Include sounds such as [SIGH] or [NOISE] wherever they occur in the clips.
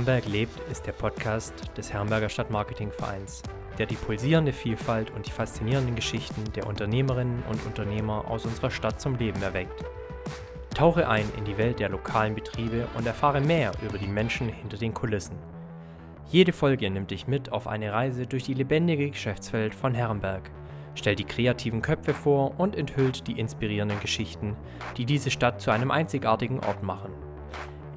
Herrenberg lebt ist der Podcast des Herrenberger Stadtmarketingvereins, der die pulsierende Vielfalt und die faszinierenden Geschichten der Unternehmerinnen und Unternehmer aus unserer Stadt zum Leben erweckt. Tauche ein in die Welt der lokalen Betriebe und erfahre mehr über die Menschen hinter den Kulissen. Jede Folge nimmt dich mit auf eine Reise durch die lebendige Geschäftswelt von Herrenberg, stellt die kreativen Köpfe vor und enthüllt die inspirierenden Geschichten, die diese Stadt zu einem einzigartigen Ort machen.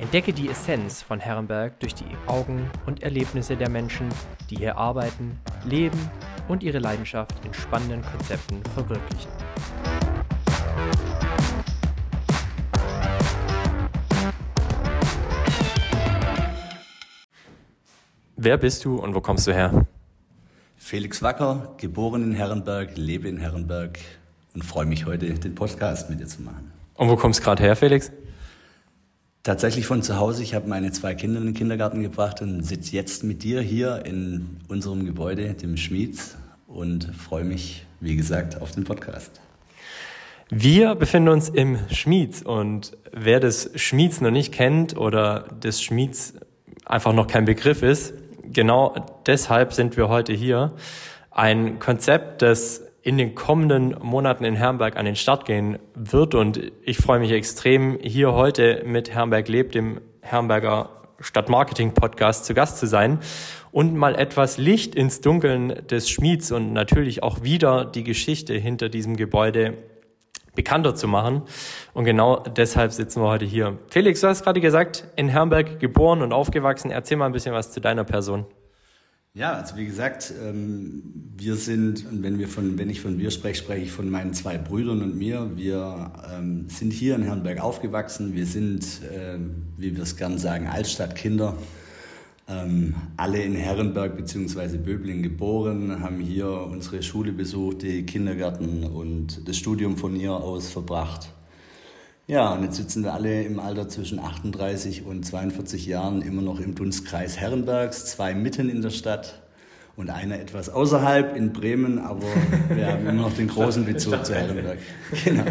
Entdecke die Essenz von Herrenberg durch die Augen und Erlebnisse der Menschen, die hier arbeiten, leben und ihre Leidenschaft in spannenden Konzepten verwirklichen. Wer bist du und wo kommst du her? Felix Wacker, geboren in Herrenberg, lebe in Herrenberg und freue mich heute, den Podcast mit dir zu machen. Und wo kommst du gerade her, Felix? Tatsächlich von zu Hause. Ich habe meine zwei Kinder in den Kindergarten gebracht und sitze jetzt mit dir hier in unserem Gebäude, dem Schmieds, und freue mich, wie gesagt, auf den Podcast. Wir befinden uns im Schmieds und wer das Schmieds noch nicht kennt oder des Schmieds einfach noch kein Begriff ist, genau deshalb sind wir heute hier. Ein Konzept, das in den kommenden Monaten in Herrenberg an den Start gehen wird. Und ich freue mich extrem, hier heute mit Herrenberg lebt, dem Herrenberger Stadtmarketing-Podcast zu Gast zu sein und mal etwas Licht ins Dunkeln des Schmieds und natürlich auch wieder die Geschichte hinter diesem Gebäude bekannter zu machen. Und genau deshalb sitzen wir heute hier. Felix, du hast gerade gesagt, in Herrenberg geboren und aufgewachsen. Erzähl mal ein bisschen was zu deiner Person. Ja, also wie gesagt, ähm, wir sind, und wenn wir von, wenn ich von wir spreche, spreche ich von meinen zwei Brüdern und mir. Wir ähm, sind hier in Herrenberg aufgewachsen. Wir sind, ähm, wie wir es gern sagen, Altstadtkinder. Alle in Herrenberg bzw. Böbling geboren, haben hier unsere Schule besucht, die Kindergärten und das Studium von hier aus verbracht. Ja, und jetzt sitzen wir alle im Alter zwischen 38 und 42 Jahren immer noch im Dunstkreis Herrenbergs, zwei mitten in der Stadt und einer etwas außerhalb in Bremen, aber [LAUGHS] wir haben immer noch den großen Bezug zu Herrenberg. Genau.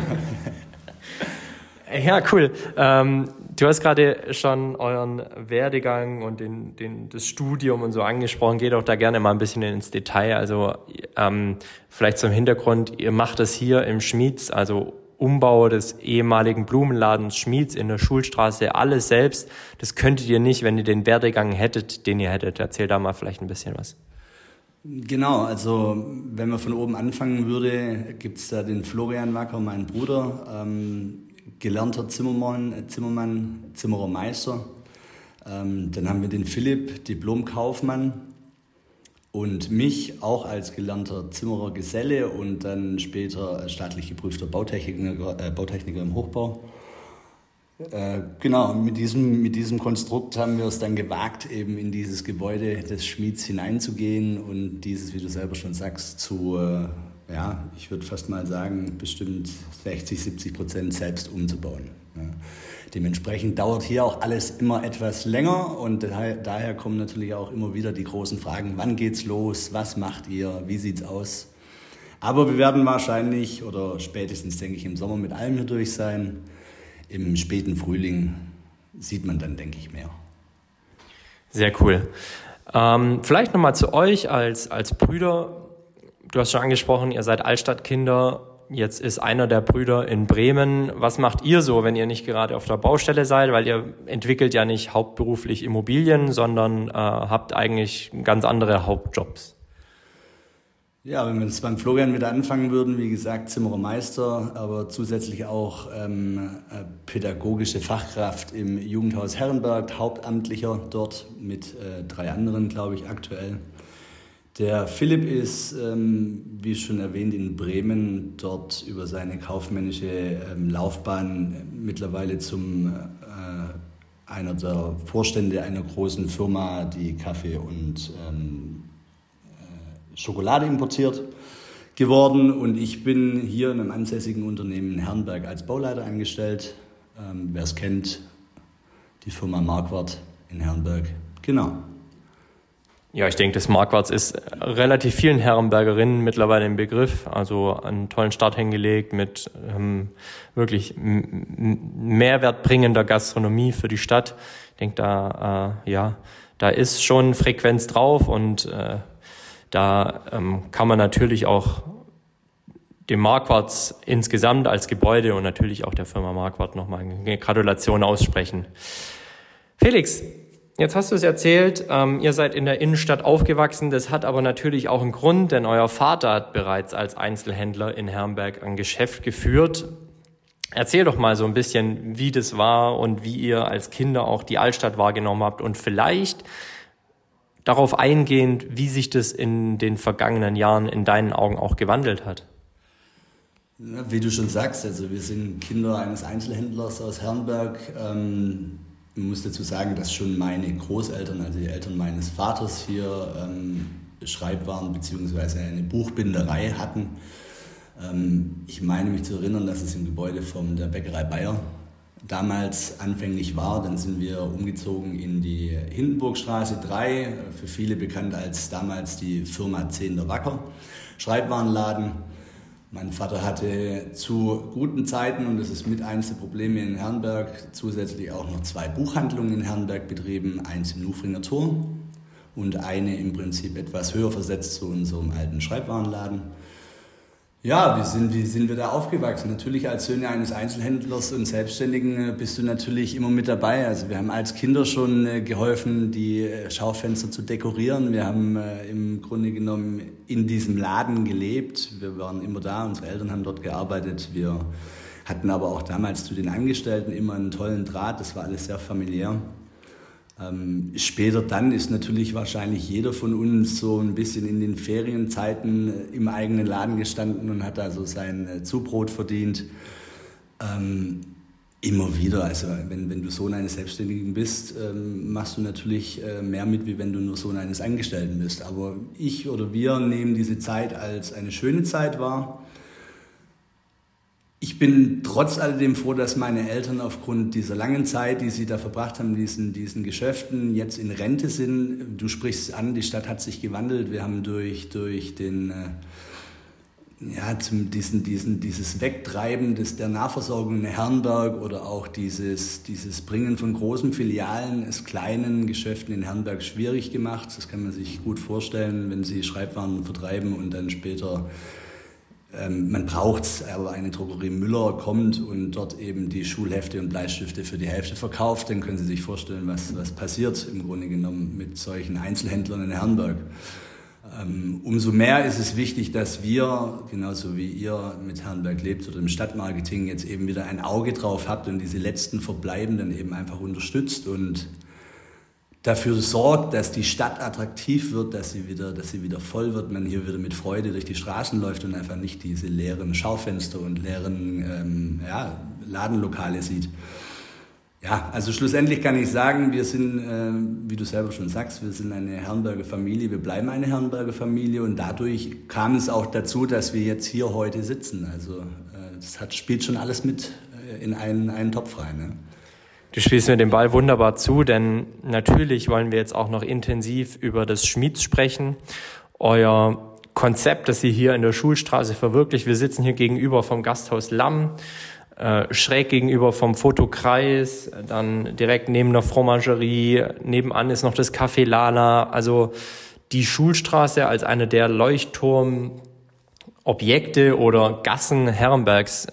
Ja, cool. Ähm, du hast gerade schon euren Werdegang und den, den, das Studium und so angesprochen. Geht auch da gerne mal ein bisschen ins Detail. Also ähm, vielleicht zum Hintergrund, ihr macht das hier im Schmieds, also Umbau des ehemaligen Blumenladens Schmieds in der Schulstraße, alles selbst. Das könntet ihr nicht, wenn ihr den Werdegang hättet, den ihr hättet. Erzähl da mal vielleicht ein bisschen was. Genau, also wenn man von oben anfangen würde, gibt es da den Florian Wacker, meinen Bruder, ähm, gelernter Zimmermann, äh, Zimmermann, Zimmerermeister. Ähm, dann haben wir den Philipp, Diplomkaufmann, und mich auch als gelernter Zimmerer Geselle und dann später staatlich geprüfter Bautechniker, äh, Bautechniker im Hochbau. Äh, genau, mit diesem, mit diesem Konstrukt haben wir es dann gewagt, eben in dieses Gebäude des Schmieds hineinzugehen und dieses, wie du selber schon sagst, zu, äh, ja, ich würde fast mal sagen, bestimmt 60, 70 Prozent selbst umzubauen. Ja. Dementsprechend dauert hier auch alles immer etwas länger und daher kommen natürlich auch immer wieder die großen Fragen, wann geht's los, was macht ihr, wie sieht's aus? Aber wir werden wahrscheinlich oder spätestens, denke ich, im Sommer mit allem hier durch sein. Im späten Frühling sieht man dann, denke ich, mehr. Sehr cool. Ähm, vielleicht nochmal zu euch als, als Brüder. Du hast schon angesprochen, ihr seid Altstadtkinder Jetzt ist einer der Brüder in Bremen. Was macht ihr so, wenn ihr nicht gerade auf der Baustelle seid? Weil ihr entwickelt ja nicht hauptberuflich Immobilien, sondern äh, habt eigentlich ganz andere Hauptjobs. Ja, wenn wir jetzt beim Florian wieder anfangen würden, wie gesagt, Zimmerermeister, aber zusätzlich auch ähm, äh, pädagogische Fachkraft im Jugendhaus Herrenberg, Hauptamtlicher dort mit äh, drei anderen, glaube ich, aktuell. Der Philipp ist, ähm, wie schon erwähnt, in Bremen dort über seine kaufmännische ähm, Laufbahn mittlerweile zum äh, einer der Vorstände einer großen Firma, die Kaffee und ähm, äh, Schokolade importiert, geworden. Und ich bin hier in einem ansässigen Unternehmen in Herrenberg als Bauleiter angestellt. Ähm, Wer es kennt, die Firma Marquardt in Herrenberg. Genau. Ja, ich denke, das Marquards ist relativ vielen Herrenbergerinnen mittlerweile im Begriff. Also einen tollen Start hingelegt mit ähm, wirklich mehrwertbringender Gastronomie für die Stadt. Ich denke, da, äh, ja, da ist schon Frequenz drauf und äh, da ähm, kann man natürlich auch dem Marquards insgesamt als Gebäude und natürlich auch der Firma Marquardt nochmal eine Gratulation aussprechen. Felix, Jetzt hast du es erzählt, ähm, ihr seid in der Innenstadt aufgewachsen. Das hat aber natürlich auch einen Grund, denn euer Vater hat bereits als Einzelhändler in Herrenberg ein Geschäft geführt. Erzähl doch mal so ein bisschen, wie das war und wie ihr als Kinder auch die Altstadt wahrgenommen habt und vielleicht darauf eingehend, wie sich das in den vergangenen Jahren in deinen Augen auch gewandelt hat. Wie du schon sagst, also wir sind Kinder eines Einzelhändlers aus Herrenberg. Ähm ich muss dazu sagen, dass schon meine Großeltern, also die Eltern meines Vaters hier ähm, Schreibwaren bzw. eine Buchbinderei hatten. Ähm, ich meine mich zu erinnern, dass es im Gebäude von der Bäckerei Bayer damals anfänglich war. Dann sind wir umgezogen in die Hindenburgstraße 3, für viele bekannt als damals die Firma 10 der Wacker, Schreibwarenladen. Mein Vater hatte zu guten Zeiten, und das ist mit eines der Probleme in Herrenberg, zusätzlich auch noch zwei Buchhandlungen in Herrenberg betrieben, eins im Nufringer Tor und eine im Prinzip etwas höher versetzt zu unserem alten Schreibwarenladen. Ja, wie sind, wie sind wir da aufgewachsen? Natürlich als Söhne eines Einzelhändlers und Selbstständigen äh, bist du natürlich immer mit dabei. Also wir haben als Kinder schon äh, geholfen, die äh, Schaufenster zu dekorieren. Wir haben im Grunde genommen in diesem Laden gelebt. Wir waren immer da, unsere Eltern haben dort gearbeitet. Wir hatten aber auch damals zu den Angestellten immer einen tollen Draht. Das war alles sehr familiär. Ähm, später dann ist natürlich wahrscheinlich jeder von uns so ein bisschen in den Ferienzeiten äh, im eigenen Laden gestanden und hat also sein äh, Zubrot verdient. Ähm, immer wieder, also wenn, wenn du Sohn eines Selbstständigen bist, ähm, machst du natürlich äh, mehr mit, wie wenn du nur Sohn eines Angestellten bist. Aber ich oder wir nehmen diese Zeit als eine schöne Zeit wahr ich bin trotz alledem froh, dass meine Eltern aufgrund dieser langen Zeit, die sie da verbracht haben, diesen, diesen Geschäften, jetzt in Rente sind. Du sprichst an, die Stadt hat sich gewandelt. Wir haben durch, durch den, äh, ja, zum, diesen, diesen, dieses Wegtreiben des, der Nahversorgung in Herrenberg oder auch dieses, dieses Bringen von großen Filialen, es kleinen Geschäften in Herrenberg schwierig gemacht. Das kann man sich gut vorstellen, wenn sie Schreibwaren vertreiben und dann später man braucht es, aber eine Drogerie Müller kommt und dort eben die Schulhefte und Bleistifte für die Hälfte verkauft, dann können Sie sich vorstellen, was, was passiert im Grunde genommen mit solchen Einzelhändlern in Herrenberg. Ähm, umso mehr ist es wichtig, dass wir, genauso wie ihr mit Herrenberg lebt oder im Stadtmarketing, jetzt eben wieder ein Auge drauf habt und diese letzten Verbleibenden eben einfach unterstützt und dafür sorgt, dass die Stadt attraktiv wird, dass sie wieder, dass sie wieder voll wird, man hier wieder mit Freude durch die Straßen läuft und einfach nicht diese leeren Schaufenster und leeren ähm, ja, Ladenlokale sieht. Ja, also schlussendlich kann ich sagen, wir sind, äh, wie du selber schon sagst, wir sind eine Herrenberger Familie, wir bleiben eine Herrenberger Familie und dadurch kam es auch dazu, dass wir jetzt hier heute sitzen. Also äh, das hat, spielt schon alles mit äh, in einen, einen Topf rein. Ne? Du spielst mir den Ball wunderbar zu, denn natürlich wollen wir jetzt auch noch intensiv über das Schmieds sprechen. Euer Konzept, das ihr hier in der Schulstraße verwirklicht. Wir sitzen hier gegenüber vom Gasthaus Lamm, äh, schräg gegenüber vom Fotokreis, dann direkt neben der Fromagerie, nebenan ist noch das Café Lala. Also die Schulstraße als eine der Leuchtturmobjekte oder Gassen Herrenbergs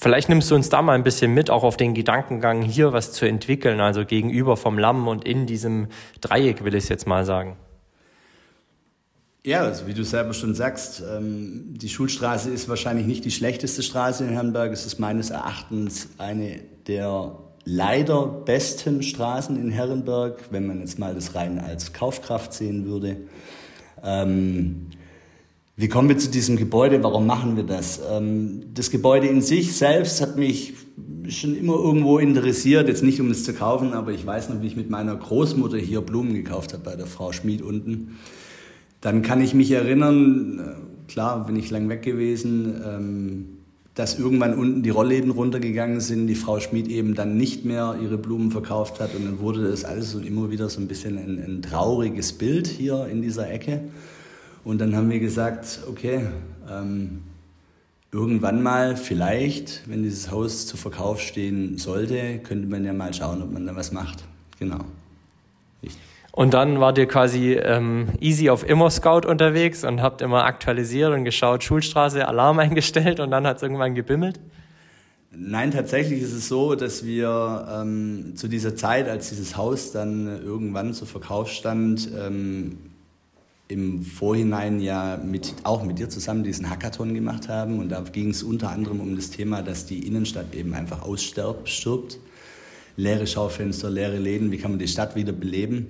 Vielleicht nimmst du uns da mal ein bisschen mit, auch auf den Gedankengang, hier was zu entwickeln, also gegenüber vom Lamm und in diesem Dreieck, will ich es jetzt mal sagen. Ja, also wie du selber schon sagst, ähm, die Schulstraße ist wahrscheinlich nicht die schlechteste Straße in Herrenberg. Es ist meines Erachtens eine der leider besten Straßen in Herrenberg, wenn man jetzt mal das rein als Kaufkraft sehen würde. Ähm, wie kommen wir zu diesem Gebäude? Warum machen wir das? Ähm, das Gebäude in sich selbst hat mich schon immer irgendwo interessiert, jetzt nicht um es zu kaufen, aber ich weiß noch, wie ich mit meiner Großmutter hier Blumen gekauft habe bei der Frau Schmid unten. Dann kann ich mich erinnern, äh, klar bin ich lang weg gewesen, ähm, dass irgendwann unten die Rollläden runtergegangen sind, die Frau Schmid eben dann nicht mehr ihre Blumen verkauft hat und dann wurde das alles immer wieder so ein bisschen ein, ein trauriges Bild hier in dieser Ecke. Und dann haben wir gesagt, okay, ähm, irgendwann mal vielleicht, wenn dieses Haus zu Verkauf stehen sollte, könnte man ja mal schauen, ob man da was macht. Genau. Richtig. Und dann wart ihr quasi ähm, easy auf Immer-Scout unterwegs und habt immer aktualisiert und geschaut, Schulstraße, Alarm [LAUGHS] eingestellt und dann hat es irgendwann gebimmelt? Nein, tatsächlich ist es so, dass wir ähm, zu dieser Zeit, als dieses Haus dann irgendwann zu Verkauf stand, ähm, im Vorhinein ja mit, auch mit dir zusammen diesen Hackathon gemacht haben. Und da ging es unter anderem um das Thema, dass die Innenstadt eben einfach ausstirbt. Leere Schaufenster, leere Läden, wie kann man die Stadt wieder beleben?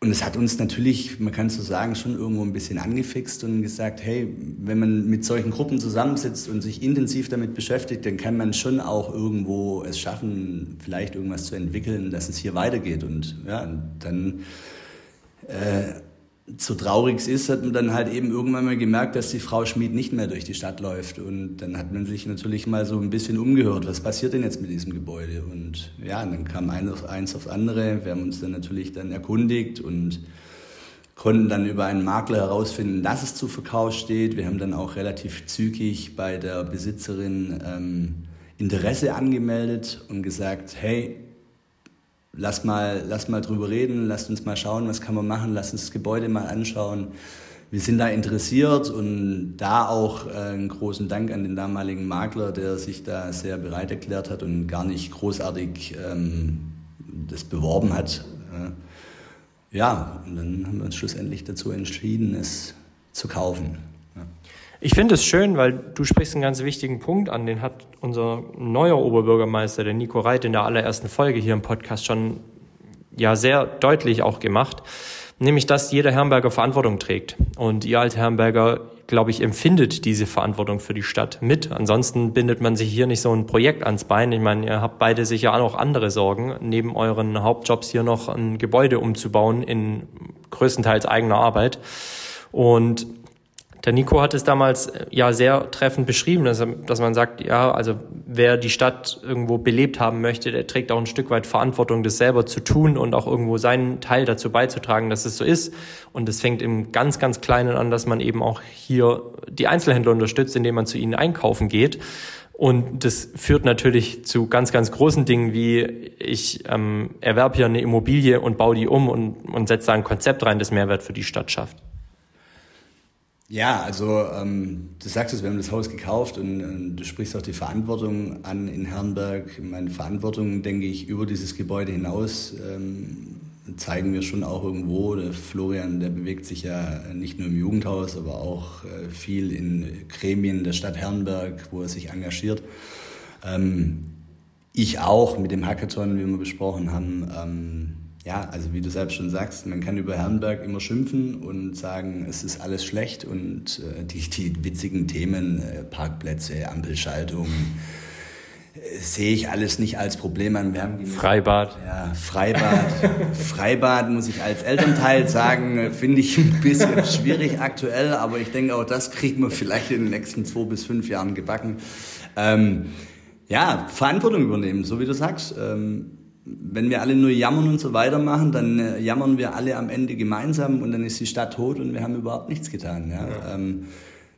Und es hat uns natürlich, man kann so sagen, schon irgendwo ein bisschen angefixt und gesagt, hey, wenn man mit solchen Gruppen zusammensitzt und sich intensiv damit beschäftigt, dann kann man schon auch irgendwo es schaffen, vielleicht irgendwas zu entwickeln, dass es hier weitergeht. Und ja, dann äh, so traurig es ist, hat man dann halt eben irgendwann mal gemerkt, dass die Frau Schmid nicht mehr durch die Stadt läuft. Und dann hat man sich natürlich mal so ein bisschen umgehört, was passiert denn jetzt mit diesem Gebäude? Und ja, dann kam eins, eins aufs andere. Wir haben uns dann natürlich dann erkundigt und konnten dann über einen Makler herausfinden, dass es zu Verkauf steht. Wir haben dann auch relativ zügig bei der Besitzerin ähm, Interesse angemeldet und gesagt, hey, lass mal, lass mal drüber reden, lass uns mal schauen, was kann man machen, lass uns das Gebäude mal anschauen. Wir sind da interessiert und da auch äh, einen großen Dank an den damaligen Makler, der sich da sehr bereit erklärt hat und gar nicht großartig ähm, das beworben hat. ja, und dann haben wir uns schlussendlich dazu entschieden, es zu kaufen. Ich finde es schön, weil du sprichst einen ganz wichtigen Punkt an, den hat unser neuer Oberbürgermeister, der Nico Reit, in der allerersten Folge hier im Podcast schon ja sehr deutlich auch gemacht, nämlich dass jeder Herrenberger Verantwortung trägt. Und ihr als Herrenberger, glaube ich, empfindet diese Verantwortung für die Stadt mit. Ansonsten bindet man sich hier nicht so ein Projekt ans Bein. Ich meine, ihr habt beide sicher auch noch andere Sorgen, neben euren Hauptjobs hier noch ein Gebäude umzubauen in größtenteils eigener Arbeit. Und der Nico hat es damals äh, ja sehr treffend beschrieben, dass, dass man sagt, ja, also wer die Stadt irgendwo belebt haben möchte, der trägt auch ein Stück weit Verantwortung, das selber zu tun und auch irgendwo seinen Teil dazu beizutragen, dass es so ist. Und es fängt im ganz, ganz Kleinen an, dass man eben auch hier die Einzelhändler unterstützt, indem man zu ihnen einkaufen geht. Und das führt natürlich zu ganz, ganz großen Dingen, wie ich ähm, erwerbe hier eine Immobilie und baue die um und, und setze da ein Konzept rein, das Mehrwert für die Stadt schafft. Ja, also ähm, du sagst es, wir haben das Haus gekauft und, und, du sprichst auch die Verantwortung an in Herrenberg. Meine Verantwortung, denke ich, über dieses Gebäude hinaus ähm, zeigen wir schon auch irgendwo. Der Florian, der bewegt sich ja nicht nur im Jugendhaus, aber auch äh, viel in Gremien der Stadt Herrenberg, wo er sich engagiert. Ähm, ich auch mit dem Hackathon, wie wir besprochen haben. Ja, also wie du selbst schon sagst, man kann über Herrenberg immer schimpfen und sagen, es ist alles schlecht und äh, die, die witzigen Themen, äh, Parkplätze, Ampelschaltung, äh, sehe ich alles nicht als Problem an. Wir haben Freibad. Ja, Freibad. [LAUGHS] Freibad muss ich als Elternteil sagen, äh, finde ich ein bisschen schwierig aktuell, aber ich denke auch das kriegt man vielleicht in den nächsten zwei bis fünf Jahren gebacken. Ähm, ja, Verantwortung übernehmen, so wie du sagst. Ähm, wenn wir alle nur jammern und so weitermachen, dann äh, jammern wir alle am Ende gemeinsam und dann ist die Stadt tot und wir haben überhaupt nichts getan. Ja? ja. Ähm,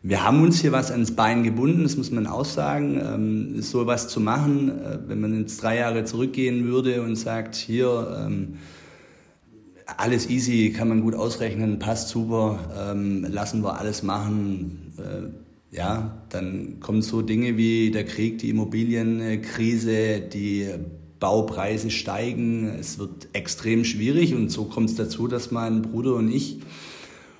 wir haben uns hier was ans Bein gebunden, das muss man auch sagen. Ähm, so was zu machen, äh, wenn man jetzt drei Jahre zurückgehen würde und sagt, hier, ähm, alles easy, kann man gut ausrechnen, passt super, ähm, lassen wir alles machen. Äh, ja, dann kommen so Dinge wie der Krieg, die Immobilienkrise, die Baupreise steigen, es wird extrem schwierig und so kommt es dazu, dass mein Bruder und ich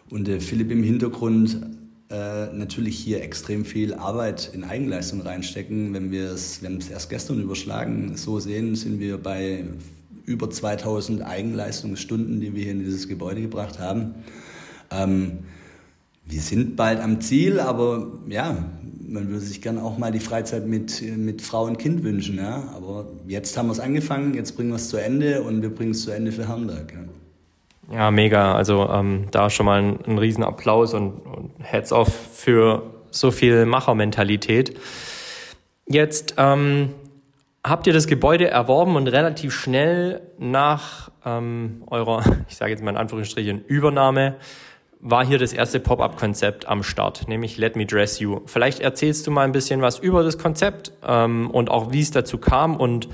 und der Philipp im Hintergrund äh, natürlich hier extrem viel Arbeit in Eigenleistung reinstecken. Wenn wir es, haben es erst gestern überschlagen, so sehen, sind wir bei über 2000 Eigenleistungsstunden, die wir hier in dieses Gebäude gebracht haben. Ähm, wir sind bald am Ziel, aber ja, man würde sich gerne auch mal die Freizeit mit, mit Frau und Kind wünschen. Ja? Aber jetzt haben wir es angefangen, jetzt bringen wir es zu Ende und wir bringen es zu Ende für Hamburg. Ja, ja mega. Also ähm, da schon mal ein, ein Riesenapplaus und, und Heads off für so viel Machermentalität. Jetzt ähm, habt ihr das Gebäude erworben und relativ schnell nach ähm, eurer, [LAUGHS] ich sage jetzt mal in Anführungsstrichen, Übernahme, war hier das erste Pop-up-Konzept am Start, nämlich Let Me Dress You. Vielleicht erzählst du mal ein bisschen was über das Konzept ähm, und auch wie es dazu kam und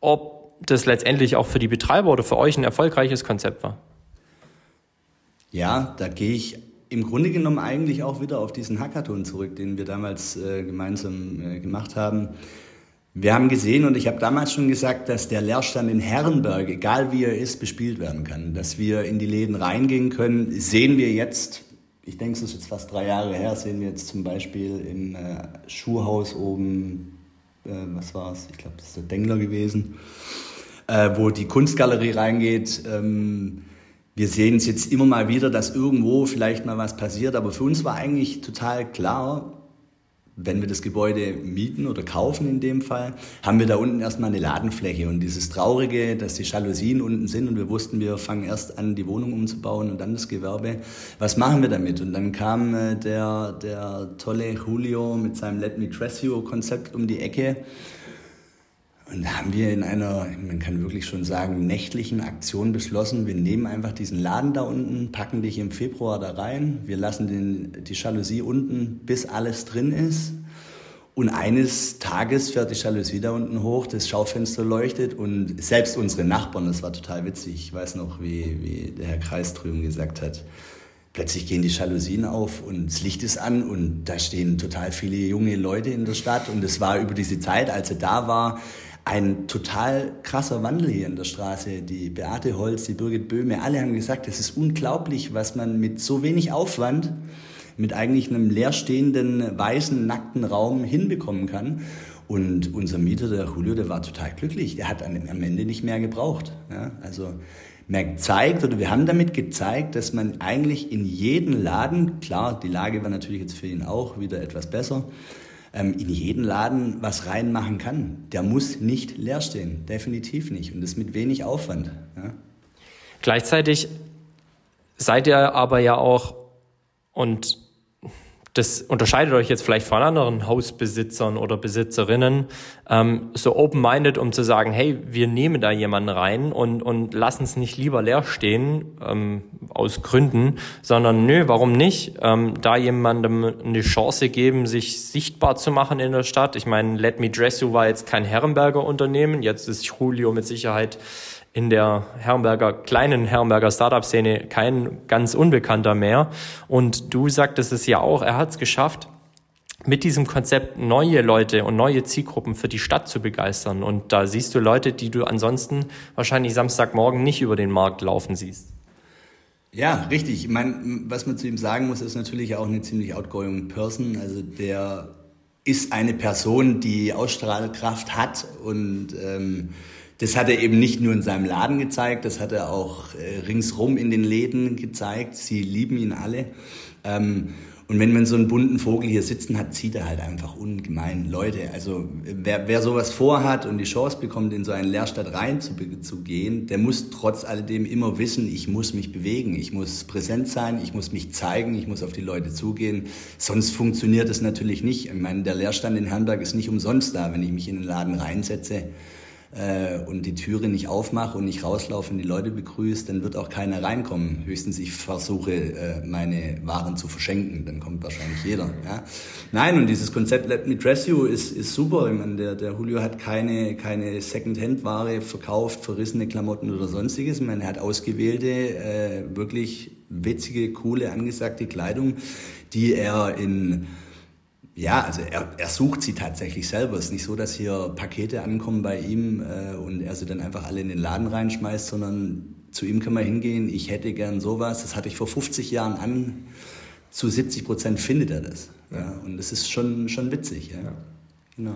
ob das letztendlich auch für die Betreiber oder für euch ein erfolgreiches Konzept war. Ja, da gehe ich im Grunde genommen eigentlich auch wieder auf diesen Hackathon zurück, den wir damals äh, gemeinsam äh, gemacht haben. Wir haben gesehen und ich habe damals schon gesagt, dass der Leerstand in Herrenberg, egal wie er ist, bespielt werden kann. Dass wir in die Läden reingehen können, sehen wir jetzt, ich denke, es ist jetzt fast drei Jahre her, sehen wir jetzt zum Beispiel im äh, Schuhhaus oben, äh, was war es? Ich glaube, das ist der Dengler gewesen, äh, wo die Kunstgalerie reingeht. Ähm, wir sehen es jetzt immer mal wieder, dass irgendwo vielleicht mal was passiert, aber für uns war eigentlich total klar, wenn wir das Gebäude mieten oder kaufen in dem Fall, haben wir da unten erstmal eine Ladenfläche. Und dieses Traurige, dass die Jalousien unten sind und wir wussten, wir fangen erst an, die Wohnung umzubauen und dann das Gewerbe. Was machen wir damit? Und dann kam äh, der, der tolle Julio mit seinem Let Me Dress You Konzept um die Ecke und da haben wir in einer, man kann wirklich schon sagen, nächtlichen Aktion beschlossen, wir nehmen einfach diesen Laden da unten, packen dich im Februar da rein, wir lassen den, die Jalousie unten, bis alles drin ist. Und eines Tages fährt die Jalousie da unten hoch, das Schaufenster leuchtet und selbst unsere Nachbarn, das war total witzig, ich weiß noch, wie, wie der Herr Kreis drüben gesagt hat, plötzlich gehen die Jalousien auf und das Licht ist an und da stehen total viele junge Leute in der Stadt. Und es war über diese Zeit, als er da war, ein total krasser Wandel hier in der Straße. Die Beate Holz, die Birgit Böhme, alle haben gesagt, es ist unglaublich, was man mit so wenig Aufwand, mit eigentlich einem leerstehenden, weißen, nackten Raum hinbekommen kann. Und unser Mieter, der Julio, der war total glücklich. Der hat am Ende nicht mehr gebraucht. Ja, also mehr gezeigt oder wir haben damit gezeigt, dass man eigentlich in jeden Laden, klar, die Lage war natürlich jetzt für ihn auch wieder etwas besser, in jeden Laden was reinmachen kann. Der muss nicht leer stehen, definitiv nicht. Und das mit wenig Aufwand. Ja. Gleichzeitig seid ihr aber ja auch, und das unterscheidet euch jetzt vielleicht von anderen Hausbesitzern oder Besitzerinnen, ähm, so open-minded, um zu sagen, hey, wir nehmen da jemanden rein und, und lassen es nicht lieber leer stehen, ähm, aus Gründen, sondern nö, warum nicht? Ähm, da jemandem eine Chance geben, sich sichtbar zu machen in der Stadt. Ich meine, Let Me Dress You war jetzt kein Herrenberger Unternehmen, jetzt ist Julio mit Sicherheit in der Herrenberger, kleinen Herrenberger Startup-Szene kein ganz Unbekannter mehr. Und du sagtest es ja auch, er hat es geschafft, mit diesem Konzept neue Leute und neue Zielgruppen für die Stadt zu begeistern. Und da siehst du Leute, die du ansonsten wahrscheinlich Samstagmorgen nicht über den Markt laufen siehst. Ja, richtig. Ich meine, was man zu ihm sagen muss, ist natürlich auch eine ziemlich outgoing Person. Also der ist eine Person, die Ausstrahlkraft hat und ähm, das hat er eben nicht nur in seinem Laden gezeigt, das hat er auch äh, ringsrum in den Läden gezeigt. Sie lieben ihn alle. Ähm, und wenn man so einen bunten Vogel hier sitzen hat, zieht er halt einfach ungemein Leute. Also wer, wer sowas vorhat und die Chance bekommt, in so eine Lehrstadt rein zu, der muss trotz alledem immer wissen, ich muss mich bewegen, ich muss präsent sein, ich muss mich zeigen, ich muss auf die Leute zugehen. Sonst funktioniert es natürlich nicht. Ich meine, der Lehrstand in Herrenberg ist nicht umsonst da, wenn ich mich in den Laden reinsetze äh, und die Türe nicht aufmache und nicht rauslaufe und die Leute begrüße, dann wird auch keiner reinkommen. Höchstens ich versuche, äh, meine Waren zu verschenken, dann kommt wahrscheinlich jeder. Ja? Nein, und dieses Konzept Let Me Dress You ist, ist super. Ich meine, der, der Julio hat keine, keine Second-Hand-Ware verkauft, verrissene Klamotten oder sonstiges. Ich meine, er hat ausgewählte, äh, wirklich witzige, coole, angesagte Kleidung, die er in ja, also er, er sucht sie tatsächlich selber. Es ist nicht so, dass hier Pakete ankommen bei ihm äh, und er sie dann einfach alle in den Laden reinschmeißt, sondern zu ihm kann man hingehen, ich hätte gern sowas, das hatte ich vor 50 Jahren an, zu 70 Prozent findet er das. Ja. und das ist schon, schon witzig. Ja. ja. Genau.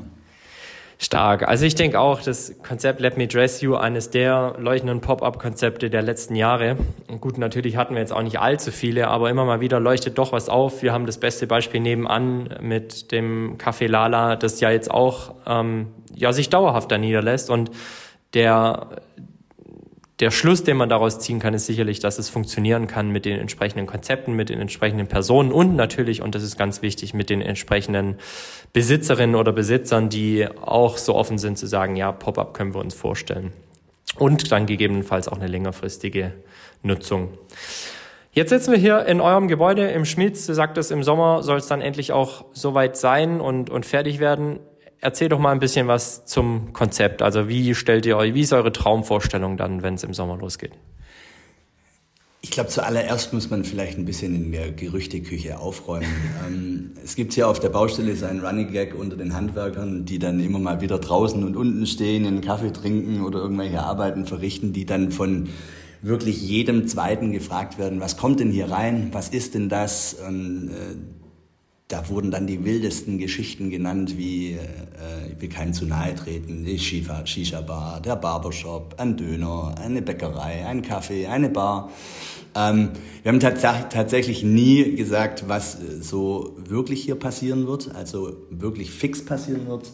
Stark. Also ich denke auch, das Konzept Let Me Dress You, eines der leuchtenden Pop-up-Konzepte der letzten Jahre. Gut, natürlich hatten wir jetzt auch nicht allzu viele, aber immer mal wieder leuchtet doch was auf. Wir haben das beste Beispiel nebenan mit dem Café Lala, das ja jetzt auch ähm, ja sich dauerhaft da niederlässt und der der Schluss, den man daraus ziehen kann, ist sicherlich, dass es funktionieren kann mit den entsprechenden Konzepten, mit den entsprechenden Personen und natürlich, und das ist ganz wichtig, mit den entsprechenden Besitzerinnen oder Besitzern, die auch so offen sind zu sagen, ja, Pop-up können wir uns vorstellen. Und dann gegebenenfalls auch eine längerfristige Nutzung. Jetzt sitzen wir hier in eurem Gebäude im Schmieds. Du sagtest, im Sommer soll es dann endlich auch soweit sein und, und fertig werden. Erzähl doch mal ein bisschen was zum Konzept. Also wie stellt ihr euch, wie ist eure Traumvorstellung dann, wenn es im Sommer losgeht? Ich glaube, zuallererst muss man vielleicht ein bisschen in der Gerüchteküche aufräumen. [LAUGHS] ähm, es gibt hier auf der Baustelle so einen Running Gag unter den Handwerkern, die dann immer mal wieder draußen und unten stehen, einen Kaffee trinken oder irgendwelche Arbeiten verrichten, die dann von wirklich jedem Zweiten gefragt werden, was kommt denn hier rein, was ist denn das? Und, äh, da wurden dann die wildesten Geschichten genannt, wie, äh, ich will keinen zu nahe treten, die Shisha-Bar, der Barbershop, ein Döner, eine Bäckerei, ein Kaffee, eine Bar. Ähm, wir haben tats tatsächlich nie gesagt, was so wirklich hier passieren wird, also wirklich fix passieren wird.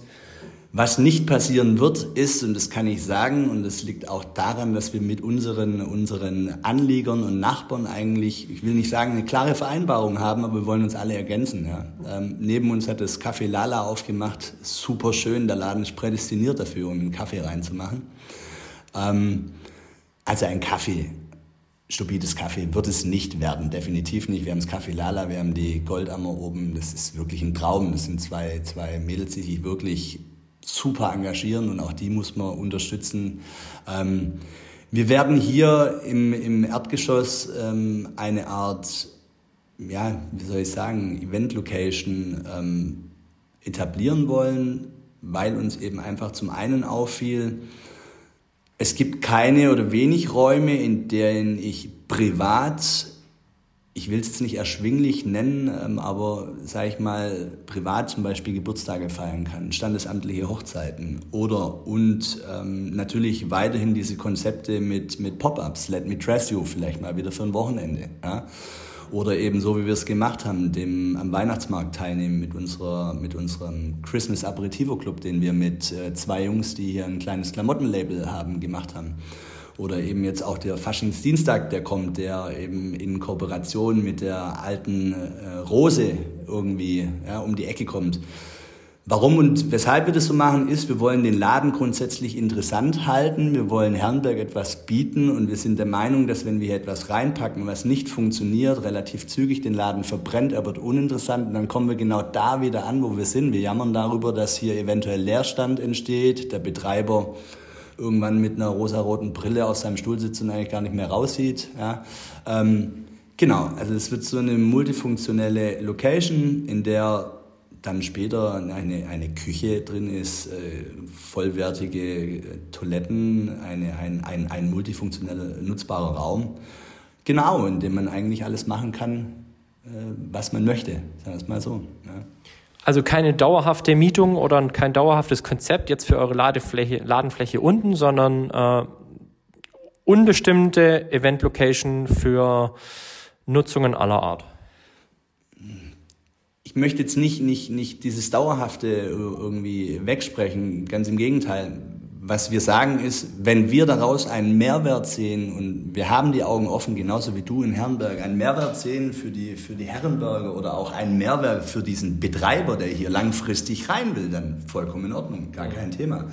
Was nicht passieren wird, ist, und das kann ich sagen, und das liegt auch daran, dass wir mit unseren, unseren Anliegern und Nachbarn eigentlich, ich will nicht sagen, eine klare Vereinbarung haben, aber wir wollen uns alle ergänzen. Ja. Ähm, neben uns hat das Café Lala aufgemacht, super schön, der Laden ist prädestiniert dafür, um einen Kaffee reinzumachen. Ähm, also ein Kaffee, stupides Kaffee wird es nicht werden, definitiv nicht. Wir haben das Café Lala, wir haben die Goldammer oben, das ist wirklich ein Traum. Das sind zwei, zwei Mädels, die sich wirklich super engagieren und auch die muss man unterstützen. Ähm, wir werden hier im, im Erdgeschoss ähm, eine Art, ja, wie soll ich sagen, Event-Location ähm, etablieren wollen, weil uns eben einfach zum einen auffiel, es gibt keine oder wenig Räume, in denen ich privat ich will es jetzt nicht erschwinglich nennen, ähm, aber sage ich mal, privat zum Beispiel Geburtstage feiern kann, standesamtliche Hochzeiten oder und ähm, natürlich weiterhin diese Konzepte mit, mit Pop-ups, Let Me Dress You vielleicht mal wieder für ein Wochenende. Ja? Oder eben so, wie wir es gemacht haben, dem am Weihnachtsmarkt teilnehmen mit, unserer, mit unserem Christmas Aperitivo Club, den wir mit äh, zwei Jungs, die hier ein kleines Klamottenlabel haben, gemacht haben. Oder eben jetzt auch der Faschingsdienstag, der kommt, der eben in Kooperation mit der alten äh, Rose irgendwie ja, um die Ecke kommt. Warum und weshalb wir das so machen, ist, wir wollen den Laden grundsätzlich interessant halten, wir wollen Herrenberg etwas bieten und wir sind der Meinung, dass wenn wir hier etwas reinpacken, was nicht funktioniert, relativ zügig den Laden verbrennt, er wird uninteressant und dann kommen wir genau da wieder an, wo wir sind. Wir jammern darüber, dass hier eventuell Leerstand entsteht, der Betreiber irgendwann mit einer rosaroten Brille auf seinem Stuhl sitzt und eigentlich gar nicht mehr raussieht. Ja. Ähm, genau, also es wird so eine multifunktionelle Location, in der dann später eine, eine Küche drin ist, äh, vollwertige äh, Toiletten, eine, ein, ein, ein multifunktioneller, nutzbarer Raum. Genau, in dem man eigentlich alles machen kann, äh, was man möchte, sagen wir es mal so. Ja. Also keine dauerhafte Mietung oder kein dauerhaftes Konzept jetzt für eure Ladefläche, Ladenfläche unten, sondern äh, unbestimmte Event-Location für Nutzungen aller Art. Ich möchte jetzt nicht, nicht, nicht dieses Dauerhafte irgendwie wegsprechen, ganz im Gegenteil was wir sagen ist, wenn wir daraus einen Mehrwert sehen und wir haben die Augen offen, genauso wie du in Herrenberg, einen Mehrwert sehen für die, für die Herrenberger oder auch einen Mehrwert für diesen Betreiber, der hier langfristig rein will, dann vollkommen in Ordnung, gar kein Thema.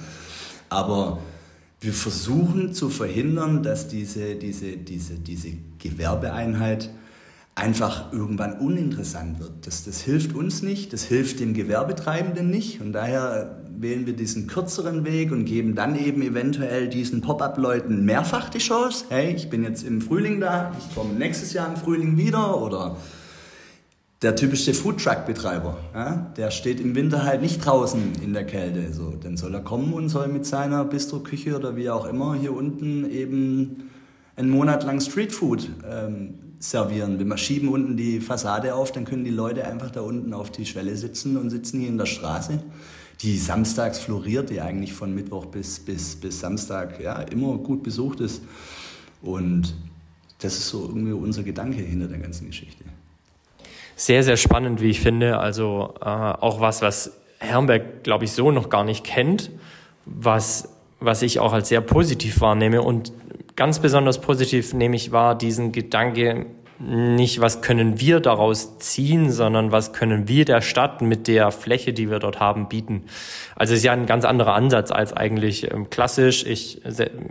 Aber wir versuchen zu verhindern, dass diese, diese, diese, diese Gewerbeeinheit einfach irgendwann uninteressant wird. Das, das hilft uns nicht, das hilft dem Gewerbetreibenden nicht und daher wählen wir diesen kürzeren Weg und geben dann eben eventuell diesen Pop-up-Leuten mehrfach die Chance. Hey, ich bin jetzt im Frühling da, ich komme nächstes Jahr im Frühling wieder oder der typische Foodtruck-Betreiber, ja, der steht im Winter halt nicht draußen in der Kälte. So, dann soll er kommen und soll mit seiner Bistro-Küche oder wie auch immer hier unten eben einen Monat lang Streetfood ähm, servieren. Wir schieben unten die Fassade auf, dann können die Leute einfach da unten auf die Schwelle sitzen und sitzen hier in der Straße, die samstags floriert, die eigentlich von Mittwoch bis, bis, bis Samstag ja, immer gut besucht ist. Und das ist so irgendwie unser Gedanke hinter der ganzen Geschichte. Sehr, sehr spannend, wie ich finde. Also äh, auch was, was Herrenberg, glaube ich, so noch gar nicht kennt, was, was ich auch als sehr positiv wahrnehme und ganz besonders positiv nehme ich wahr, diesen Gedanke, nicht, was können wir daraus ziehen, sondern was können wir der Stadt mit der Fläche, die wir dort haben, bieten. Also es ist ja ein ganz anderer Ansatz als eigentlich ähm, klassisch. Ich,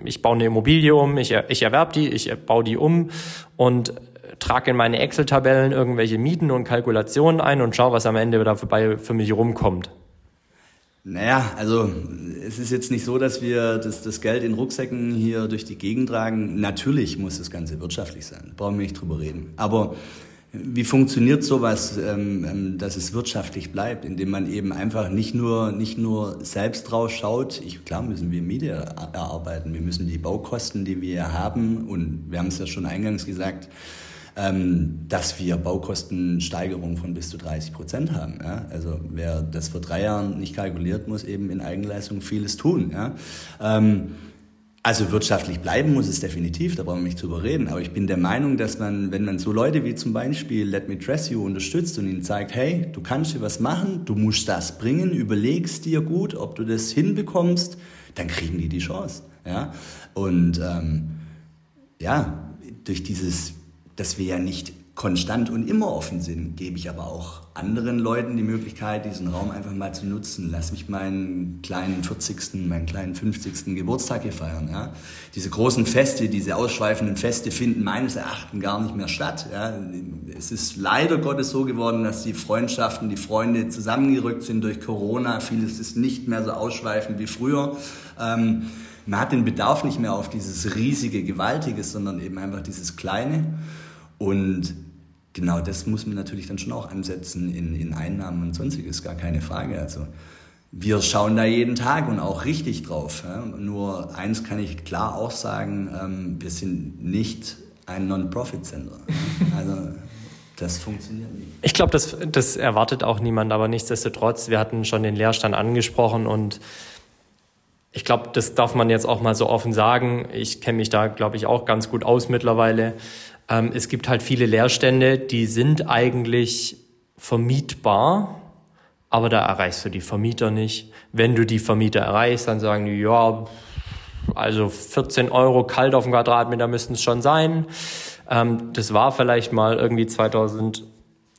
ich baue eine Immobilie um, ich, ich erwerbe die, ich baue die um und trage in meine Excel-Tabellen irgendwelche Mieten und Kalkulationen ein und schaue, was am Ende dabei für mich rumkommt. Naja, also es ist jetzt nicht so, dass wir das, das Geld in Rucksäcken hier durch die Gegend tragen. Natürlich muss das Ganze wirtschaftlich sein, brauchen wir nicht drüber reden. Aber wie funktioniert sowas, ähm, ähm, dass es wirtschaftlich bleibt, indem man eben einfach nicht nur, nicht nur selbst drauf schaut. Ich, klar müssen wir Miete erarbeiten, wir müssen die Baukosten, die wir haben, und wir haben es ja schon eingangs gesagt, ähm, dass wir Baukostensteigerungen von bis zu 30 Prozent haben. Ja? Also wer das vor drei Jahren nicht kalkuliert, muss eben in Eigenleistung vieles tun. Ja? Ähm, also wirtschaftlich bleiben muss es definitiv, da brauchen wir nicht drüber reden. Aber ich bin der Meinung, dass man, wenn man so Leute wie zum Beispiel Let Me Dress You unterstützt und ihnen zeigt, hey, du kannst hier was machen, du musst das bringen, überlegst dir gut, ob du das hinbekommst, dann kriegen die die Chance. Ja? Und ähm, ja, durch dieses dass wir ja nicht konstant und immer offen sind, gebe ich aber auch anderen Leuten die Möglichkeit, diesen Raum einfach mal zu nutzen. Lass mich meinen kleinen 40., meinen kleinen 50. Geburtstag hier feiern. Ja? Diese großen Feste, diese ausschweifenden Feste finden meines Erachtens gar nicht mehr statt. Ja? Es ist leider Gottes so geworden, dass die Freundschaften, die Freunde zusammengerückt sind durch Corona. Vieles ist nicht mehr so ausschweifend wie früher. Ähm, man hat den Bedarf nicht mehr auf dieses riesige, gewaltige, sondern eben einfach dieses kleine. Und genau das muss man natürlich dann schon auch ansetzen in, in Einnahmen und sonstiges, gar keine Frage. Also wir schauen da jeden Tag und auch richtig drauf. Ja. Nur eins kann ich klar auch sagen, ähm, wir sind nicht ein Non-Profit-Center. [LAUGHS] Also das funktioniert nicht. Ich glaube, das, das erwartet auch niemand, aber nichtsdestotrotz, wir hatten schon den Leerstand angesprochen und ich glaube, das darf man jetzt auch mal so offen sagen. Ich kenne mich da, glaube ich, auch ganz gut aus mittlerweile. Ähm, es gibt halt viele Leerstände, die sind eigentlich vermietbar, aber da erreichst du die Vermieter nicht. Wenn du die Vermieter erreichst, dann sagen die, ja, also 14 Euro kalt auf dem Quadratmeter müssten es schon sein. Ähm, das war vielleicht mal irgendwie 2000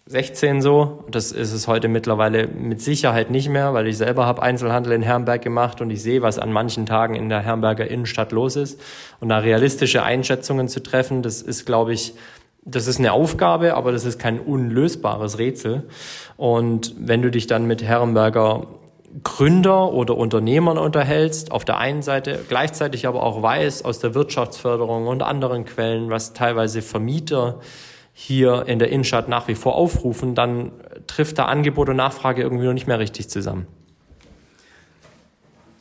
16 so. Das ist es heute mittlerweile mit Sicherheit nicht mehr, weil ich selber habe Einzelhandel in Herrenberg gemacht und ich sehe, was an manchen Tagen in der Herrenberger Innenstadt los ist. Und da realistische Einschätzungen zu treffen, das ist, glaube ich, das ist eine Aufgabe, aber das ist kein unlösbares Rätsel. Und wenn du dich dann mit Herrenberger Gründer oder Unternehmern unterhältst, auf der einen Seite, gleichzeitig aber auch weiß aus der Wirtschaftsförderung und anderen Quellen, was teilweise Vermieter hier in der Innenstadt nach wie vor aufrufen, dann trifft da Angebot und Nachfrage irgendwie noch nicht mehr richtig zusammen.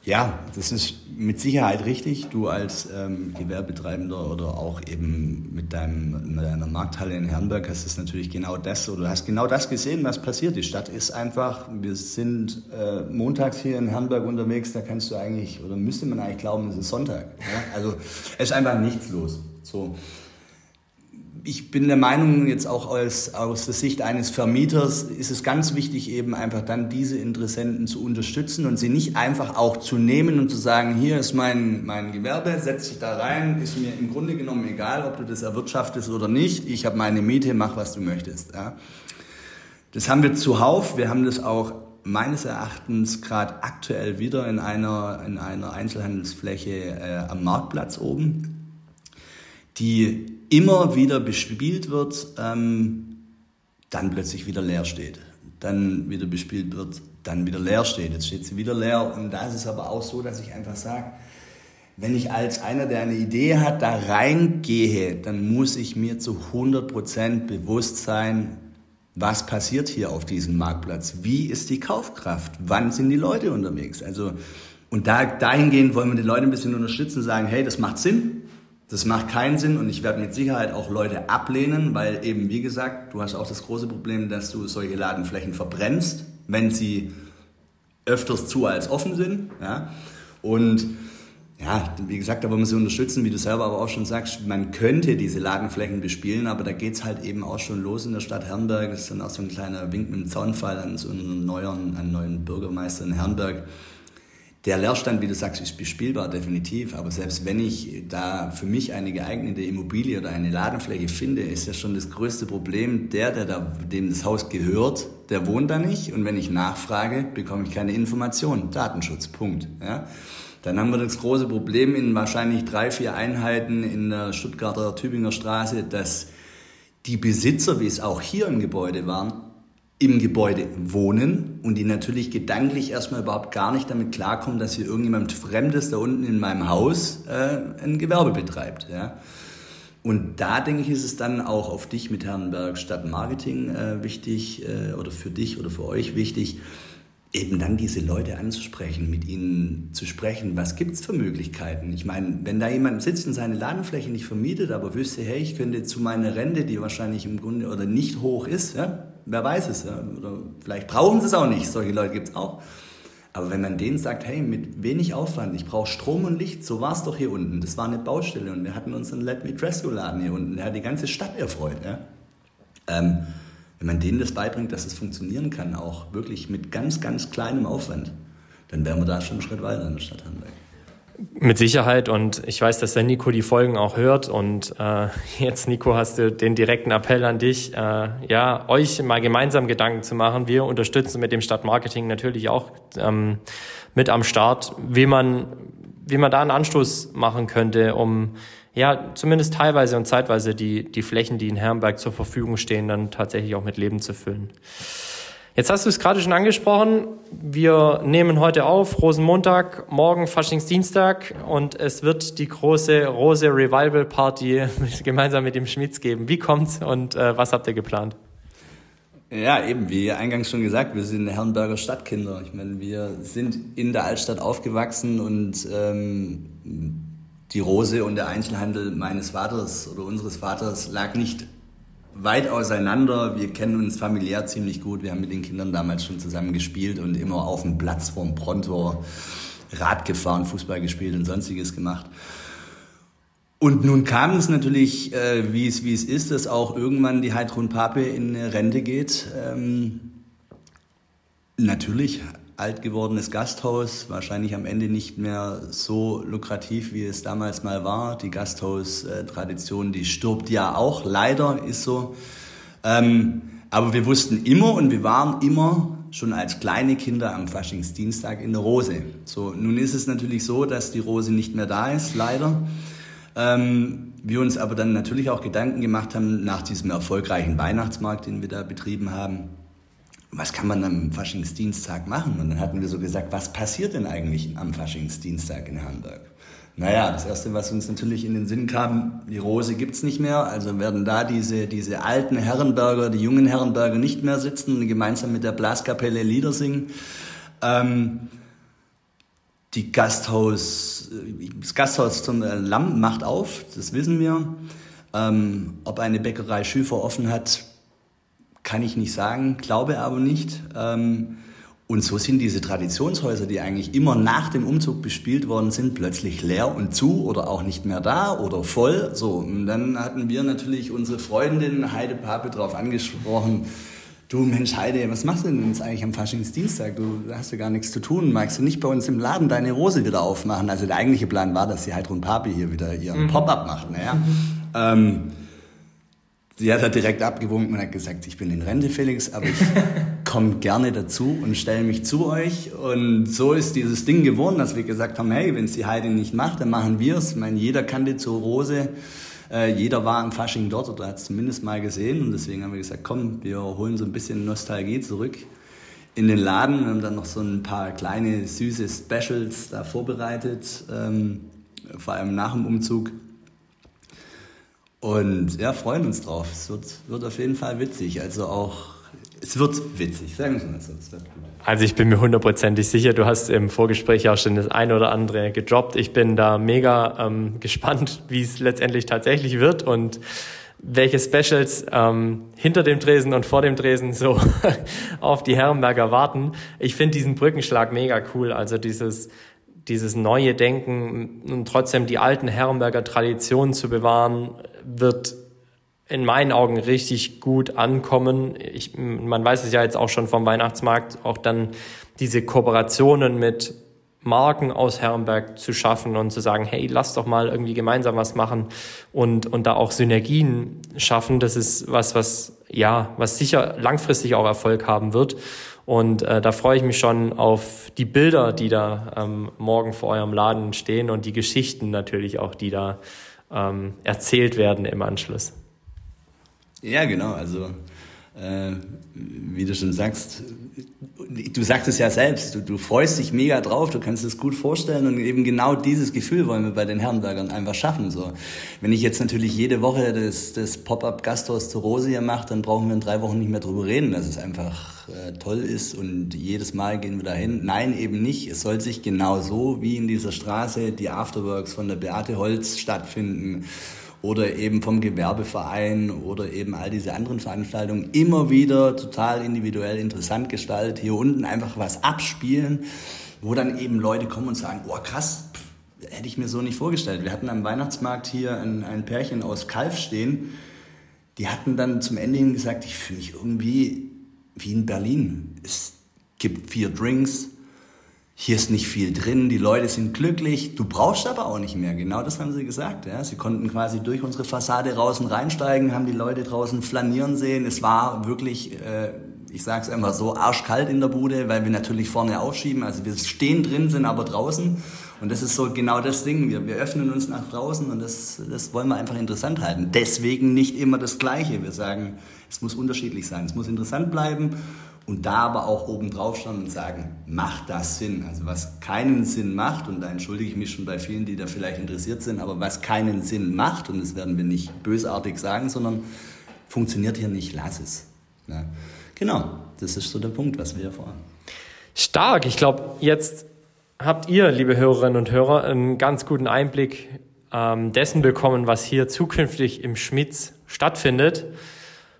Ja, das ist mit Sicherheit richtig. Du als ähm, Gewerbetreibender oder auch eben mit, deinem, mit deiner Markthalle in Herrenberg hast es natürlich genau das oder du hast genau das gesehen, was passiert. Die Stadt ist einfach, wir sind äh, montags hier in Herrenberg unterwegs, da kannst du eigentlich oder müsste man eigentlich glauben, es ist Sonntag. Ja? Also es ist einfach nichts los. So ich bin der Meinung, jetzt auch aus, aus der Sicht eines Vermieters ist es ganz wichtig, eben einfach dann diese Interessenten zu unterstützen und sie nicht einfach auch zu nehmen und zu sagen, hier ist mein, mein Gewerbe, setz dich da rein, ist mir im Grunde genommen egal, ob du das erwirtschaftest oder nicht, ich habe meine Miete, mach was du möchtest. Ja. Das haben wir zuhauf, wir haben das auch meines Erachtens gerade aktuell wieder in einer, in einer Einzelhandelsfläche äh, am Marktplatz oben die immer wieder bespielt wird, ähm, dann plötzlich wieder leer steht. Dann wieder bespielt wird, dann wieder leer steht. Jetzt steht sie wieder leer. Und da ist es aber auch so, dass ich einfach sage, wenn ich als einer, der eine Idee hat, da reingehe, dann muss ich mir zu 100% bewusst sein, was passiert hier auf diesem Marktplatz? Wie ist die Kaufkraft? Wann sind die Leute unterwegs? Also, und da, dahingehend wollen wir die Leute ein bisschen unterstützen, sagen, hey, das macht Sinn. Das macht keinen Sinn und ich werde mit Sicherheit auch Leute ablehnen, weil eben, wie gesagt, du hast auch das große Problem, dass du solche Ladenflächen verbrennst, wenn sie öfters zu als offen sind. Ja? Und ja, wie gesagt, da wollen wir sie unterstützen, wie du selber aber auch schon sagst, man könnte diese Ladenflächen bespielen, aber da geht es halt eben auch schon los in der Stadt Herrenberg. Das ist dann auch so ein kleiner Wink mit dem Zaunfall an so einen neuen, einen neuen Bürgermeister in Herrenberg Der Leerstand, wie du sagst, ist bespielbar, definitiv. Aber selbst wenn ich da für mich eine geeignete Immobilie oder eine Ladenfläche finde, ist ja schon das größte Problem, der, der da, dem das Haus gehört, der wohnt da nicht. Und wenn ich nachfrage, bekomme ich keine Information. Datenschutz, Punkt. Ja? Dann haben wir das große Problem in wahrscheinlich drei, vier Einheiten in der Stuttgarter Tübinger Straße, dass die Besitzer, wie es auch hier im Gebäude waren, im Gebäude wohnen und die natürlich gedanklich erstmal überhaupt gar nicht damit klarkommen, dass hier irgendjemand Fremdes da unten in meinem Haus äh, ein Gewerbe betreibt. Ja. Und da denke ich, ist es dann auch auf dich mit Herrenberg Stadtmarketing äh, wichtig äh, oder für dich oder für euch wichtig, eben dann diese Leute anzusprechen, mit ihnen zu sprechen. Was gibt es für Möglichkeiten? Ich meine, wenn da jemand sitzt und seine Ladenfläche nicht vermietet, aber wüsste, hey, ich könnte zu meiner Rente, die wahrscheinlich im Grunde oder nicht hoch ist, ja, wer weiß es, ja, oder vielleicht brauchen sie es auch nicht, solche Leute gibt es auch. Aber wenn man denen sagt, hey, mit wenig Aufwand, ich brauche Strom und Licht, so war es doch hier unten. Das war eine Baustelle und wir hatten unseren Let Me Dress You Laden hier unten, der hat die ganze Stadt erfreut. Ja. Ähm, wenn man denen das beibringt, dass es funktionieren kann, auch wirklich mit ganz, ganz kleinem Aufwand, dann wären wir da schon einen Schritt weiter in der Stadt Hamburg. Mit Sicherheit und ich weiß, dass der Nico die Folgen auch hört und äh, [LAUGHS] jetzt Nico hast du den direkten Appell an dich, äh, ja euch mal gemeinsam Gedanken zu machen. Wir unterstützen mit dem Stadtmarketing natürlich auch ähm, mit am Start, wie man wie man da einen Anstoß machen könnte, um ja, zumindest teilweise und zeitweise die, die Flächen, die in Herrenberg zur Verfügung stehen, dann tatsächlich auch mit Leben zu füllen. Jetzt hast du es gerade schon angesprochen. Wir nehmen heute auf, Rosenmontag, morgen Faschingsdienstag und es wird die große Rose Revival Party [LAUGHS] gemeinsam mit dem Schmitz geben. Wie kommt's und äh, was habt ihr geplant? Ja, eben, wie eingangs schon gesagt, wir sind Herrenberger Stadtkinder. Ich meine, wir sind in der Altstadt aufgewachsen und ähm, die Rose und der Einzelhandel meines Vaters oder unseres Vaters lag nicht weit auseinander. Wir kennen uns familiär ziemlich gut. Wir haben mit den Kindern damals schon zusammen gespielt und immer auf dem Platz vorm Pronto Rad gefahren, Fußball gespielt und sonstiges gemacht. Und nun kam es natürlich, äh, wie, es, wie es ist, dass auch irgendwann die Heidrun Pape in Rente geht. Ähm, natürlich alt gewordenes Gasthaus, wahrscheinlich am Ende nicht mehr so lukrativ, wie es damals mal war. Die Gasthaus-Tradition, die stirbt ja auch, leider ist so. Ähm, aber wir wussten immer und wir waren immer schon als kleine Kinder am Faschingsdienstag in der Rose. So, nun ist es natürlich so, dass die Rose nicht mehr da ist, leider. Ähm, wir uns aber dann natürlich auch Gedanken gemacht haben nach diesem erfolgreichen Weihnachtsmarkt, den wir da betrieben haben was kann man am Faschingsdienstag machen? Und dann hatten wir so gesagt, was passiert denn eigentlich am Faschingsdienstag in Hamburg? Naja, das Erste, was uns natürlich in den Sinn kam, die Rose gibt's nicht mehr, also werden da diese, diese alten Herrenberger, die jungen Herrenberger nicht mehr sitzen und gemeinsam mit der Blaskapelle Lieder singen. Ähm, die Gasthaus, das Gasthaus zum Lamm macht auf, das wissen wir. Ähm, ob eine Bäckerei Schüfer offen hat, kann ich nicht sagen, glaube aber nicht. Ähm, und so sind diese Traditionshäuser, die eigentlich immer nach dem Umzug bespielt worden sind, plötzlich leer und zu oder auch nicht mehr da oder voll. So, und dann hatten wir natürlich unsere Freundin Heide Pape darauf angesprochen, du Mensch Heide, was machst du denn jetzt eigentlich am Faschingsdienstag? Du hast ja gar nichts zu tun. Magst du nicht bei uns im Laden deine Rose wieder aufmachen? Also der eigentliche Plan war, dass die Heidrun Pape hier wieder ihren mhm. Pop-up macht. Naja. Mhm. Ähm, Sie hat halt direkt abgewunken und hat gesagt, ich bin in Rente, Felix, aber ich [LAUGHS] komme gerne dazu und stelle mich zu euch. Und so ist dieses Ding geworden, dass wir gesagt haben, hey, wenn es die Heidi nicht macht, dann machen wir es. Ich meine, jeder kannte zur Rose, äh, jeder war am Fasching dort oder hat es zumindest mal gesehen. Und deswegen haben wir gesagt, komm, wir holen so ein bisschen Nostalgie zurück in den Laden. Wir haben dann noch so ein paar kleine, süße Specials da vorbereitet, ähm, vor allem nach dem Umzug. Und ja, freuen uns drauf. Es wird, wird auf jeden Fall witzig. Also auch, es wird witzig, sagen wir mal so. Also ich bin mir hundertprozentig sicher, du hast im Vorgespräch auch schon das eine oder andere gedroppt. Ich bin da mega ähm, [LAUGHS] gespannt, wie es letztendlich tatsächlich wird und welche Specials ähm, hinter dem Tresen und vor dem Tresen so [LAUGHS] auf die Herrenberger warten. Ich finde diesen Brückenschlag mega cool. Also dieses dieses neue Denken und trotzdem die alten Herrenberger Traditionen zu bewahren, wird in meinen Augen richtig gut ankommen. Ich, man weiß es ja jetzt auch schon vom Weihnachtsmarkt, auch dann diese Kooperationen mit Marken aus Herrenberg zu schaffen und zu sagen, hey, lass doch mal irgendwie gemeinsam was machen und, und da auch Synergien schaffen. Das ist was, was, ja, was sicher langfristig auch Erfolg haben wird. Und äh, da freue ich mich schon auf die Bilder, die da ähm, morgen vor eurem Laden stehen und die Geschichten natürlich auch, die da ähm, erzählt werden im Anschluss. Ja, genau. Also äh, wie du schon sagst, du sagst es ja selbst, du, du freust dich mega drauf, du kannst es gut vorstellen und eben genau dieses Gefühl wollen wir bei den Herrenbergern einfach schaffen. So, wenn ich jetzt natürlich jede Woche das, das Pop-up Gasthaus zur Rose hier mache, dann brauchen wir in drei Wochen nicht mehr drüber reden, dass es einfach äh, toll ist und jedes Mal gehen wir dahin. Nein, eben nicht. Es soll sich genau so wie in dieser Straße die Afterworks von der Beate Holz stattfinden oder eben vom Gewerbeverein oder eben all diese anderen Veranstaltungen immer wieder total individuell interessant gestaltet. Hier unten einfach was abspielen, wo dann eben Leute kommen und sagen, oh krass, pff, hätte ich mir so nicht vorgestellt. Wir hatten am Weihnachtsmarkt hier ein, ein Pärchen aus Kalf stehen, die hatten dann zum Ende hin gesagt, ich fühle mich irgendwie wie in Berlin. Es gibt vier Drinks, hier ist nicht viel drin, die Leute sind glücklich, du brauchst aber auch nicht mehr. Genau das haben sie gesagt. Ja. Sie konnten quasi durch unsere Fassade draußen reinsteigen, haben die Leute draußen flanieren sehen. Es war wirklich, äh, ich sag's immer so, arschkalt in der Bude, weil wir natürlich vorne aufschieben. Also wir stehen drin, sind aber draußen. Und das ist so genau das Ding. Wir, wir öffnen uns nach draußen und das, das wollen wir einfach interessant halten. Deswegen nicht immer das Gleiche. Wir sagen, es muss unterschiedlich sein. Es muss interessant bleiben und da aber auch oben drauf schauen und sagen, macht das Sinn? Also was keinen Sinn macht, und da entschuldige ich mich schon bei vielen, die da vielleicht interessiert sind, aber was keinen Sinn macht, und das werden wir nicht bösartig sagen, sondern funktioniert hier nicht, lass es. Ja. Genau, das ist so der Punkt, was wir hier vorhaben. Stark, ich glaube, jetzt habt ihr, liebe Hörerinnen und Hörer, einen ganz guten Einblick ähm, dessen bekommen, was hier zukünftig im Schmitz stattfindet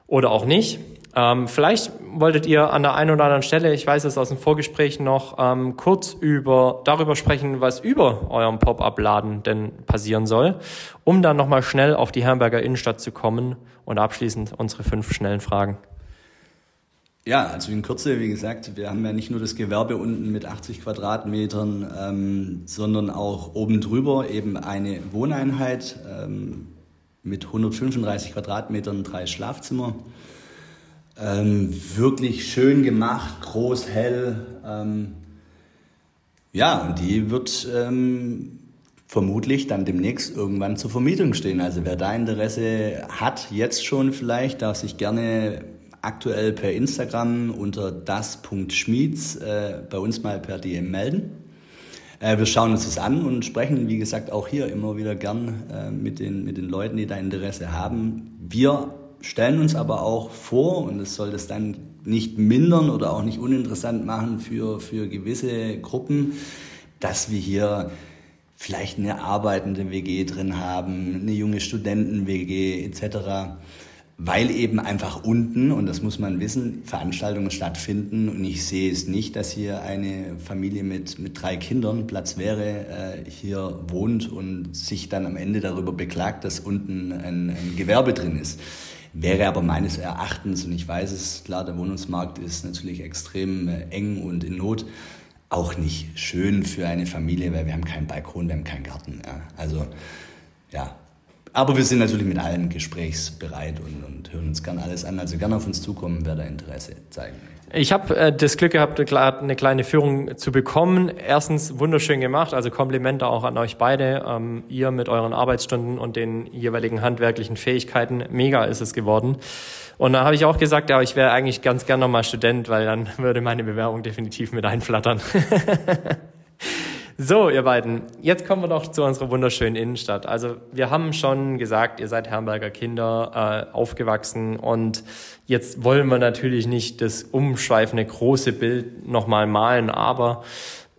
oder auch nicht. Ähm, vielleicht wolltet ihr an der einen oder anderen Stelle, ich weiß es aus dem Vorgespräch noch, ähm, kurz über darüber sprechen, was über eurem Pop-up-Laden denn passieren soll, um dann nochmal schnell auf die Herrenberger Innenstadt zu kommen und abschließend unsere fünf schnellen Fragen. Ja, also in Kürze, wie gesagt, wir haben ja nicht nur das Gewerbe unten mit 80 Quadratmetern, ähm, sondern auch oben drüber eben eine Wohneinheit ähm, mit 135 Quadratmetern, drei Schlafzimmer. Ähm, wirklich schön gemacht, groß, hell. Ähm, ja, und die wird ähm, vermutlich dann demnächst irgendwann zur Vermietung stehen. Also wer da Interesse hat, jetzt schon vielleicht, darf sich gerne aktuell per Instagram unter das.schmieds äh, bei uns mal per DM melden. Äh, wir schauen uns das an und sprechen, wie gesagt, auch hier immer wieder gern äh, mit, den, mit den Leuten, die da Interesse haben. Wir stellen uns aber auch vor, und das soll das dann nicht mindern oder auch nicht uninteressant machen für, für gewisse Gruppen, dass wir hier vielleicht eine arbeitende WG drin haben, eine junge Studenten-WG etc., weil eben einfach unten, und das muss man wissen, Veranstaltungen stattfinden und ich sehe es nicht, dass hier eine Familie mit, mit drei Kindern Platz wäre, äh, hier wohnt und sich dann am Ende darüber beklagt, dass unten ein, ein Gewerbe drin ist. Wäre aber meines Erachtens, und ich weiß es, klar, der Wohnungsmarkt ist natürlich extrem äh, eng und in Not, auch nicht schön für eine Familie, weil wir haben keinen Balkon, wir haben keinen Garten. Ja. Also ja, aber wir sind natürlich mit allen gesprächsbereit und, und hören uns gern alles an. Also gerne auf uns zukommen, wer da Interesse möchte. Ich habe äh, das Glück gehabt, eine kleine Führung zu bekommen. Erstens wunderschön gemacht, also Komplimente auch an euch beide. Ähm, ihr mit euren Arbeitsstunden und den jeweiligen handwerklichen Fähigkeiten, mega ist es geworden. Und da habe ich auch gesagt, ja, ich wäre eigentlich ganz gern nochmal Student, weil dann [LAUGHS] würde meine Bewerbung definitiv mit einflattern. [LAUGHS] So, ihr beiden, jetzt kommen wir doch zu unserer wunderschönen Innenstadt. Also wir haben schon gesagt, ihr seid Herrenberger Kinder, äh, aufgewachsen und jetzt wollen wir natürlich nicht das umschweifende große Bild nochmal malen, aber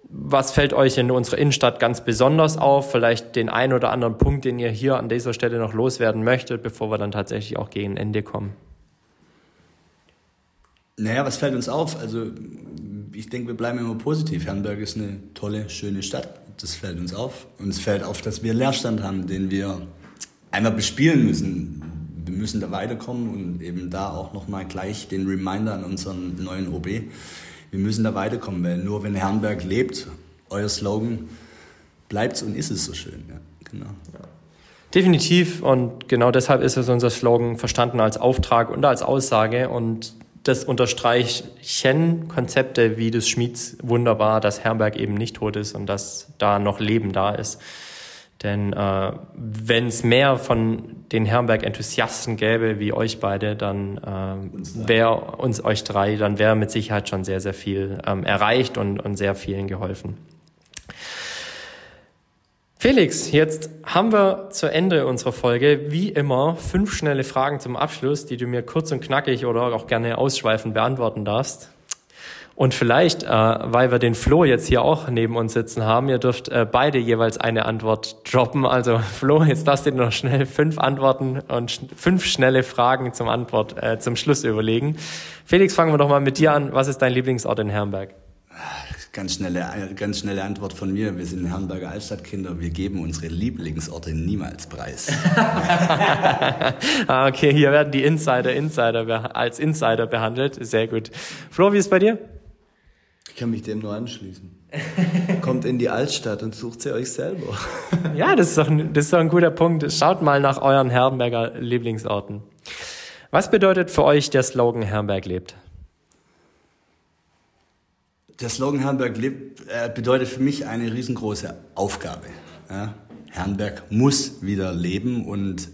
was fällt euch in unserer Innenstadt ganz besonders auf? Vielleicht den einen oder anderen Punkt, den ihr hier an dieser Stelle noch loswerden möchtet, bevor wir dann tatsächlich auch gegen Ende kommen. Naja, was fällt uns auf? Also ich denke, wir bleiben immer positiv. Herrenberg ist eine tolle, schöne Stadt. Das fällt uns auf. Und es fällt auf, dass wir Leerstand haben, den wir einmal bespielen müssen. Wir müssen da weiterkommen und eben da auch nochmal gleich den Reminder an unseren neuen OB. Wir müssen da weiterkommen, weil nur wenn Herrenberg lebt euer Slogan, bleibt's und ist es so schön. Ja, genau. Definitiv und genau deshalb ist es unser Slogan verstanden als Auftrag und als Aussage und das unterstreichen Konzepte wie des Schmieds wunderbar, dass Herberg eben nicht tot ist und dass da noch Leben da ist. Denn äh, wenn es mehr von den Herrenberg-Enthusiasten gäbe wie euch beide, dann äh, wäre uns euch drei, dann wäre mit Sicherheit schon sehr, sehr viel ähm, erreicht und, und sehr vielen geholfen. Felix, jetzt haben wir zu Ende unserer Folge wie immer fünf schnelle Fragen zum Abschluss, die du mir kurz und knackig oder auch gerne ausschweifend beantworten darfst. Und vielleicht, äh, weil wir den Flo jetzt hier auch neben uns sitzen haben, ihr dürft äh, beide jeweils eine Antwort droppen. Also Flo, jetzt darfst du dir noch schnell fünf Antworten und sch fünf schnelle Fragen zum Antwort äh, zum Schluss überlegen. Felix, fangen wir doch mal mit dir an. Was ist dein Lieblingsort in Herrenberg? Ganz schnelle, ganz schnelle Antwort von mir. Wir sind Herrenberger Altstadtkinder. Wir geben unsere Lieblingsorte niemals preis. [LAUGHS] ah, okay, hier werden die Insider, Insider als Insider behandelt. Sehr gut. Flo, wie ist bei dir? Ich kann mich dem nur anschließen. Kommt in die Altstadt und sucht sie euch selber. [LAUGHS] ja, das ist, doch ein, das ist doch ein guter Punkt. Schaut mal nach euren Herrenberger Lieblingsorten. Was bedeutet für euch der Slogan Herrenberg lebt? Der Slogan Herrenberg lebt äh, bedeutet für mich eine riesengroße Aufgabe. Ja? Herrenberg muss wieder leben und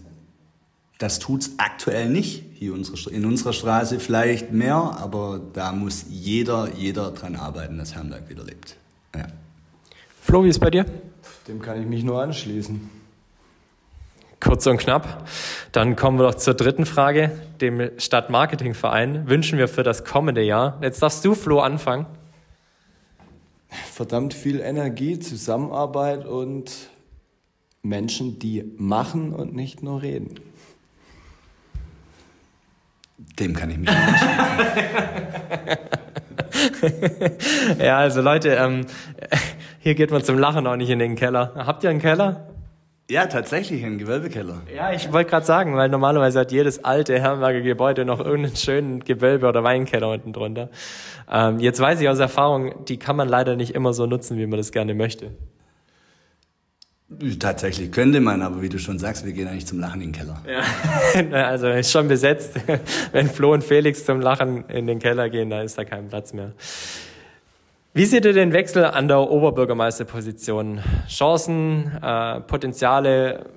das tut's aktuell nicht. Hier in unserer Straße vielleicht mehr, aber da muss jeder, jeder dran arbeiten, dass Herrenberg wieder lebt. Ja. Flo, wie ist bei dir? Dem kann ich mich nur anschließen. Kurz und knapp. Dann kommen wir doch zur dritten Frage. Dem Stadtmarketingverein wünschen wir für das kommende Jahr. Jetzt darfst du, Flo, anfangen. Verdammt viel Energie, Zusammenarbeit und Menschen, die machen und nicht nur reden. Dem kann ich mich nicht [LAUGHS] Ja, also Leute, ähm, [LAUGHS] hier geht man zum Lachen auch nicht in den Keller. Habt ihr einen Keller? Ja, tatsächlich einen Gewölbekeller. Ja, ich wollte gerade sagen, weil normalerweise hat jedes alte Herrenberger Gebäude noch irgendeinen schönen Gewölbe- oder Weinkeller unten drunter. Ähm, jetzt weiß ich aus Erfahrung, die kann man leider nicht immer so nutzen, wie man das gerne möchte. Tatsächlich könnte man, aber wie du schon sagst, wir gehen eigentlich zum Lachen in den Keller. Ja. [LAUGHS] also ist schon besetzt. [LAUGHS] Wenn Flo und Felix zum Lachen in den Keller gehen, da ist da kein Platz mehr. Wie seht ihr den Wechsel an der Oberbürgermeisterposition? Chancen, äh, Potenziale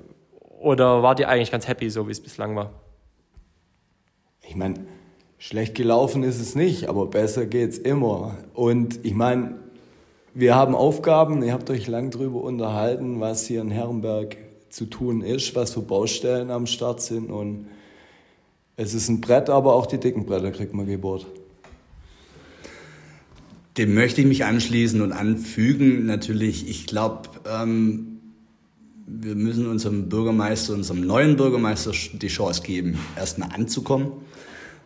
oder wart ihr eigentlich ganz happy, so wie es bislang war? Ich meine, schlecht gelaufen ist es nicht, aber besser geht's immer. Und ich meine, wir haben Aufgaben, ihr habt euch lang darüber unterhalten, was hier in Herrenberg zu tun ist, was für Baustellen am Start sind und es ist ein Brett, aber auch die dicken Bretter kriegt man gebohrt. Dem möchte ich mich anschließen und anfügen. Natürlich, ich glaube, ähm, wir müssen unserem Bürgermeister, unserem neuen Bürgermeister die Chance geben, erstmal anzukommen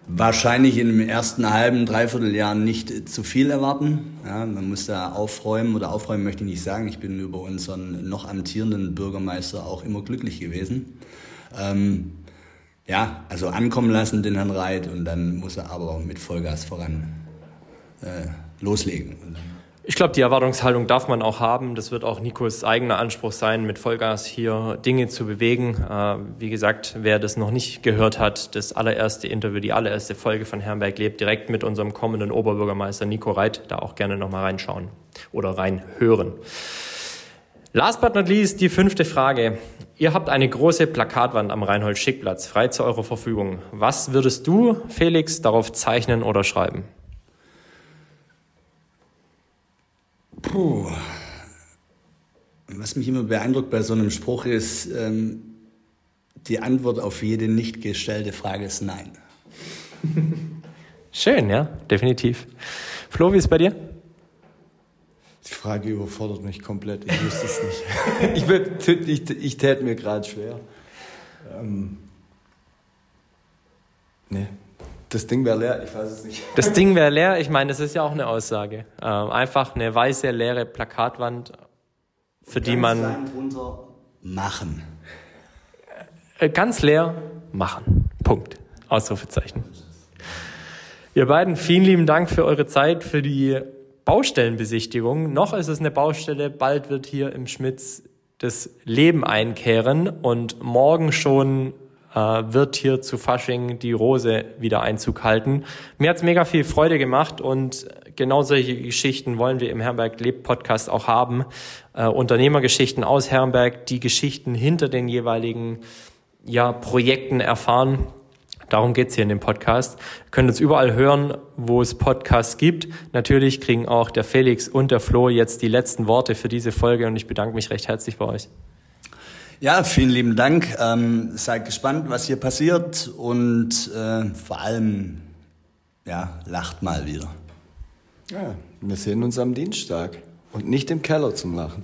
wahrscheinlich in dem ersten halben, dreiviertel Jahr nicht zu viel erwarten. Ja, man muss da aufräumen oder aufräumen möchte ich nicht sagen. Ich bin über unseren noch amtierenden Bürgermeister auch immer glücklich gewesen. Ähm, ja, also ankommen lassen den Herrn Reit und dann muss er aber mit Vollgas voran äh, loslegen. Ich glaube, die Erwartungshaltung darf man auch haben. Das wird auch Nikos eigener Anspruch sein, mit Vollgas hier Dinge zu bewegen. Äh, wie gesagt, wer das noch nicht gehört hat, das allererste Interview, die allererste Folge von Herrenberg lebt, direkt mit unserem kommenden Oberbürgermeister Nico Reit, da auch gerne nochmal reinschauen oder reinhören. Last but not least die fünfte Frage. Ihr habt eine große Plakatwand am Reinhold-Schick-Platz frei zu eurer Verfügung. Was würdest du, Felix, darauf zeichnen oder schreiben? Puh. Was mich immer beeindruckt bei so einem Spruch ist, ähm, die Antwort auf jede nicht gestellte Frage ist Nein. [LAUGHS] Schön, ja, definitiv. Flo, wie ist es bei dir? Die Frage überfordert mich komplett. Ich wüsste es nicht. [LAUGHS] ich, bin, ich, ich tät mir gerade schwer. Ähm, nee, das Ding wäre leer, ich weiß es nicht. Das Ding wäre leer, ich meine, das ist ja auch eine Aussage. Ähm, einfach eine weiße, leere Plakatwand, für die man. drunter machen. Äh, ganz leer machen. Punkt. Ausrufezeichen. Ihr beiden, vielen lieben Dank für eure Zeit, für die Baustellenbesichtigung. Noch ist es eine Baustelle, bald wird hier im Schmitz das Leben einkehren und morgen schon wird hier zu Fasching die Rose wieder Einzug halten. Mir hat's mega viel Freude gemacht und genau solche Geschichten wollen wir im Herrenberg Lebt Podcast auch haben. Äh, Unternehmergeschichten aus Herrenberg, die Geschichten hinter den jeweiligen ja, Projekten erfahren. Darum geht's hier in dem Podcast. Ihr könnt uns überall hören, wo es Podcasts gibt. Natürlich kriegen auch der Felix und der Flo jetzt die letzten Worte für diese Folge und ich bedanke mich recht herzlich bei euch. Ja, vielen lieben Dank. Ähm, seid gespannt, was hier passiert und äh, vor allem, ja, lacht mal wieder. Ja, wir sehen uns am Dienstag und nicht im Keller zum Lachen.